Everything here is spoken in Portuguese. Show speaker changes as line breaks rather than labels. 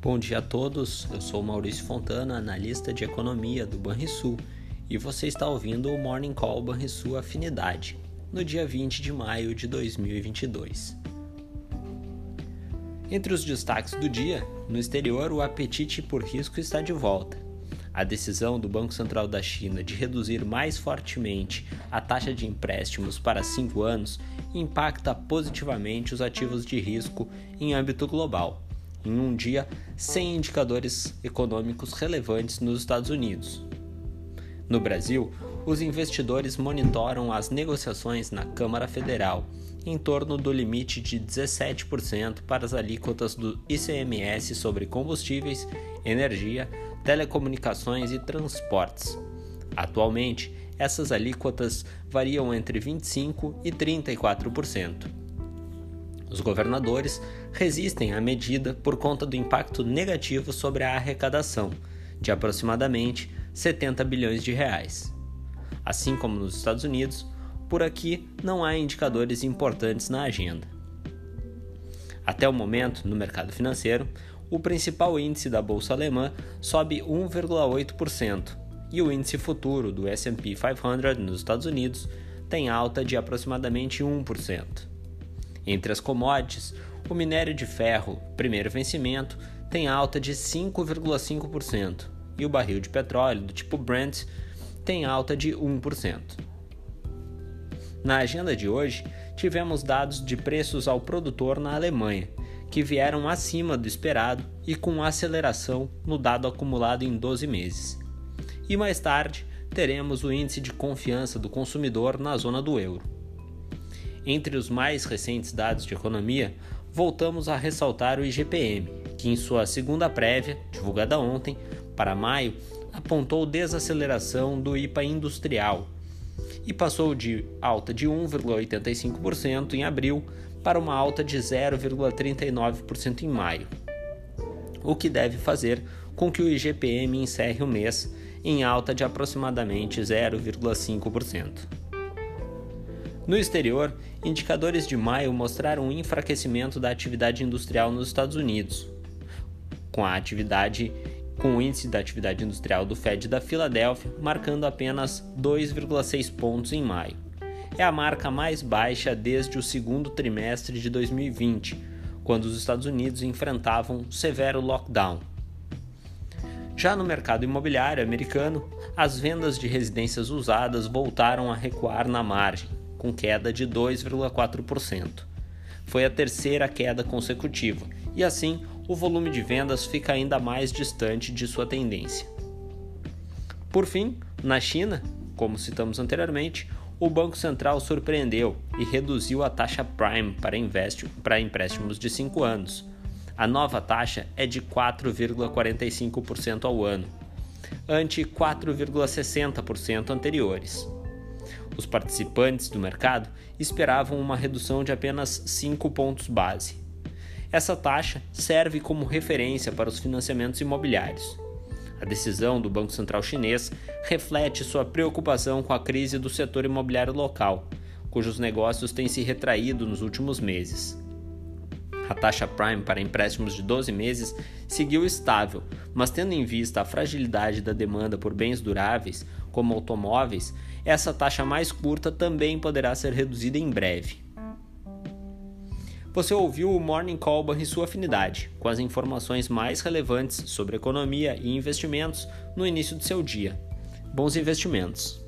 Bom dia a todos, eu sou Maurício Fontana, analista de economia do Banrisul, e você está ouvindo o Morning Call Banrisul Afinidade, no dia 20 de maio de 2022. Entre os destaques do dia, no exterior o apetite por risco está de volta. A decisão do Banco Central da China de reduzir mais fortemente a taxa de empréstimos para cinco anos impacta positivamente os ativos de risco em âmbito global, em um dia sem indicadores econômicos relevantes nos Estados Unidos. No Brasil, os investidores monitoram as negociações na Câmara Federal em torno do limite de 17% para as alíquotas do ICMS sobre combustíveis, energia, telecomunicações e transportes. Atualmente, essas alíquotas variam entre 25% e 34%. Os governadores resistem à medida por conta do impacto negativo sobre a arrecadação, de aproximadamente 70 bilhões de reais. Assim como nos Estados Unidos, por aqui não há indicadores importantes na agenda. Até o momento, no mercado financeiro, o principal índice da bolsa alemã sobe 1,8% e o índice futuro do S&P 500 nos Estados Unidos tem alta de aproximadamente 1%. Entre as commodities, o minério de ferro, primeiro vencimento, tem alta de 5,5% e o barril de petróleo do tipo Brent tem alta de 1%. Na agenda de hoje, tivemos dados de preços ao produtor na Alemanha, que vieram acima do esperado e com aceleração no dado acumulado em 12 meses. E mais tarde, teremos o índice de confiança do consumidor na zona do euro. Entre os mais recentes dados de economia, voltamos a ressaltar o IGPM, que em sua segunda prévia, divulgada ontem, para maio, apontou desaceleração do IPA industrial e passou de alta de 1,85% em abril para uma alta de 0,39% em maio, o que deve fazer com que o IGPM encerre o mês em alta de aproximadamente 0,5%. No exterior, indicadores de maio mostraram um enfraquecimento da atividade industrial nos Estados Unidos, com a atividade com o índice da atividade industrial do Fed da Filadélfia marcando apenas 2,6 pontos em maio. É a marca mais baixa desde o segundo trimestre de 2020, quando os Estados Unidos enfrentavam um severo lockdown. Já no mercado imobiliário americano, as vendas de residências usadas voltaram a recuar na margem, com queda de 2,4%. Foi a terceira queda consecutiva, e assim o volume de vendas fica ainda mais distante de sua tendência. Por fim, na China, como citamos anteriormente, o Banco Central surpreendeu e reduziu a taxa Prime para, para empréstimos de 5 anos. A nova taxa é de 4,45% ao ano, ante 4,60% anteriores. Os participantes do mercado esperavam uma redução de apenas 5 pontos base. Essa taxa serve como referência para os financiamentos imobiliários. A decisão do Banco Central Chinês reflete sua preocupação com a crise do setor imobiliário local, cujos negócios têm se retraído nos últimos meses. A taxa Prime para empréstimos de 12 meses seguiu estável, mas tendo em vista a fragilidade da demanda por bens duráveis, como automóveis, essa taxa mais curta também poderá ser reduzida em breve. Você ouviu o Morning Call e sua afinidade, com as informações mais relevantes sobre economia e investimentos no início do seu dia. Bons investimentos!